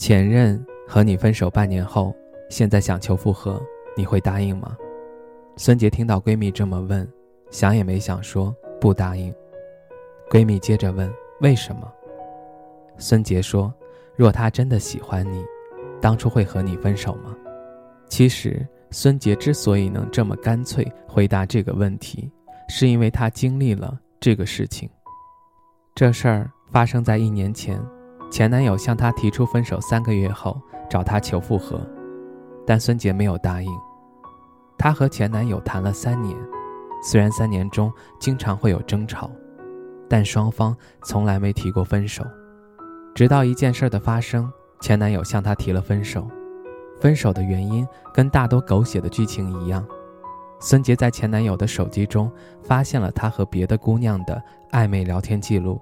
前任和你分手半年后，现在想求复合，你会答应吗？孙杰听到闺蜜这么问，想也没想说不答应。闺蜜接着问为什么？孙杰说：若他真的喜欢你，当初会和你分手吗？其实孙杰之所以能这么干脆回答这个问题，是因为他经历了这个事情。这事儿发生在一年前。前男友向她提出分手三个月后，找她求复合，但孙杰没有答应。她和前男友谈了三年，虽然三年中经常会有争吵，但双方从来没提过分手。直到一件事的发生，前男友向她提了分手。分手的原因跟大多狗血的剧情一样，孙杰在前男友的手机中发现了他和别的姑娘的暧昧聊天记录。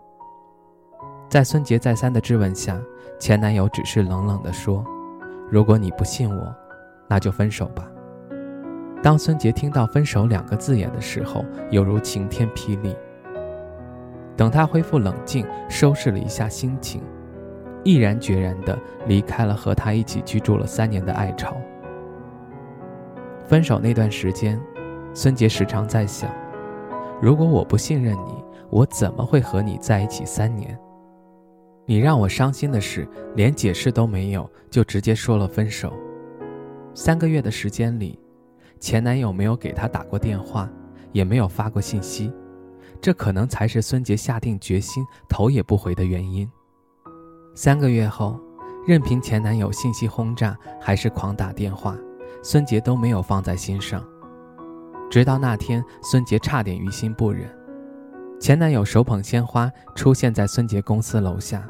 在孙杰再三的质问下，前男友只是冷冷地说：“如果你不信我，那就分手吧。”当孙杰听到“分手”两个字眼的时候，犹如晴天霹雳。等他恢复冷静，收拾了一下心情，毅然决然地离开了和他一起居住了三年的爱巢。分手那段时间，孙杰时常在想：如果我不信任你，我怎么会和你在一起三年？你让我伤心的是，连解释都没有就直接说了分手。三个月的时间里，前男友没有给她打过电话，也没有发过信息，这可能才是孙杰下定决心头也不回的原因。三个月后，任凭前男友信息轰炸还是狂打电话，孙杰都没有放在心上。直到那天，孙杰差点于心不忍，前男友手捧鲜花出现在孙杰公司楼下。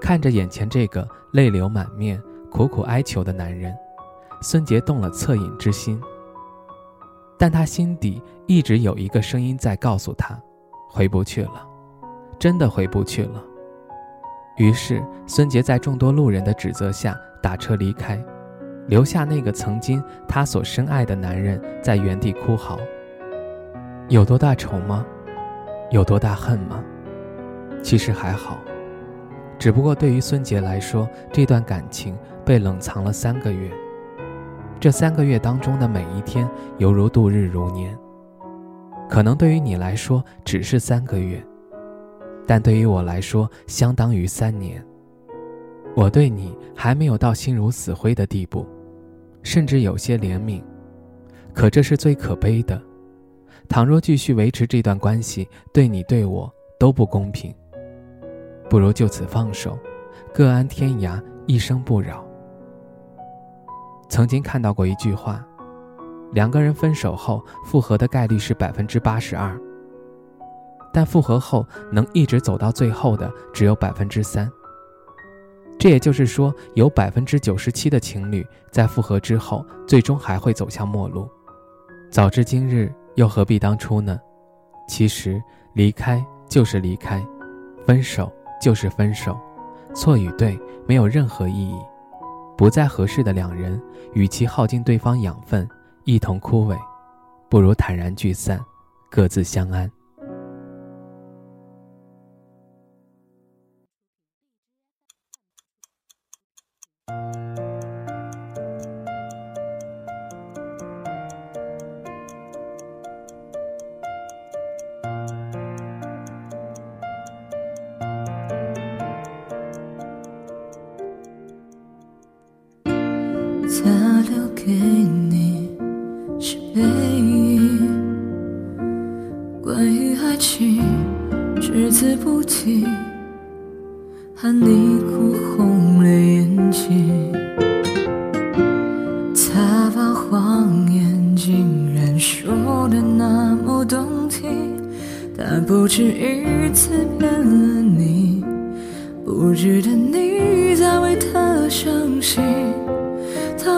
看着眼前这个泪流满面、苦苦哀求的男人，孙杰动了恻隐之心。但他心底一直有一个声音在告诉他，回不去了，真的回不去了。于是，孙杰在众多路人的指责下打车离开，留下那个曾经他所深爱的男人在原地哭嚎。有多大仇吗？有多大恨吗？其实还好。只不过对于孙杰来说，这段感情被冷藏了三个月。这三个月当中的每一天，犹如度日如年。可能对于你来说只是三个月，但对于我来说，相当于三年。我对你还没有到心如死灰的地步，甚至有些怜悯。可这是最可悲的。倘若继续维持这段关系，对你对我都不公平。不如就此放手，各安天涯，一生不扰。曾经看到过一句话：两个人分手后复合的概率是百分之八十二，但复合后能一直走到最后的只有百分之三。这也就是说，有百分之九十七的情侣在复合之后，最终还会走向陌路。早知今日，又何必当初呢？其实，离开就是离开，分手。就是分手，错与对没有任何意义。不再合适的两人，与其耗尽对方养分，一同枯萎，不如坦然聚散，各自相安。他留给你是背影，关于爱情只字不提，喊你哭红了眼睛。他把谎言竟然说的那么动听，他不止一次骗了你。不不值得你再为他伤心。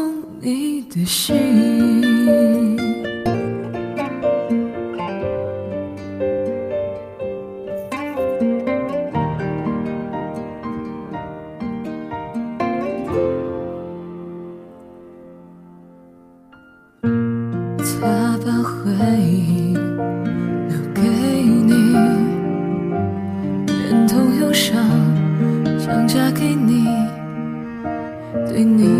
懂你的心。他把回忆留给你，忍痛忧伤，想嫁给你，对你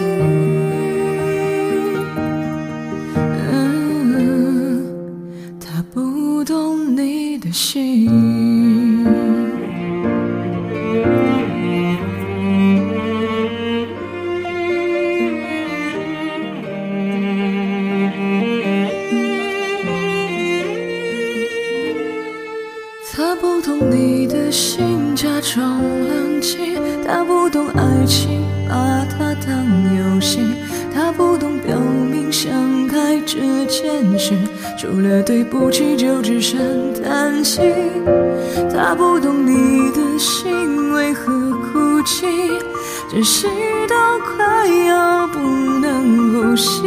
心。他不懂你的心，假装冷静。他不懂爱情，把它当游戏。他不懂表明相爱这件事，除了对不起就只剩叹息。他不懂你的心为何哭泣，窒息到快要不能呼吸。